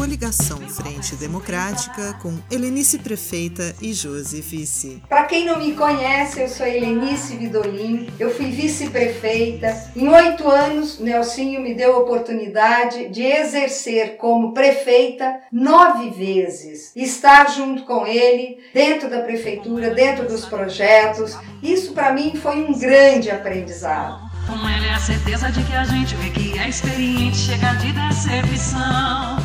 coligação Frente Democrática com Helenice Prefeita e Josi Vice. Para quem não me conhece, eu sou Helenice Vidolin, eu fui vice-prefeita. Em oito anos, Nelsinho me deu a oportunidade de exercer como prefeita nove vezes, estar junto com ele, dentro da prefeitura, dentro dos projetos. Isso para mim foi um grande aprendizado. Com ele é a certeza de que a gente vê que é experiente, chega de decepção.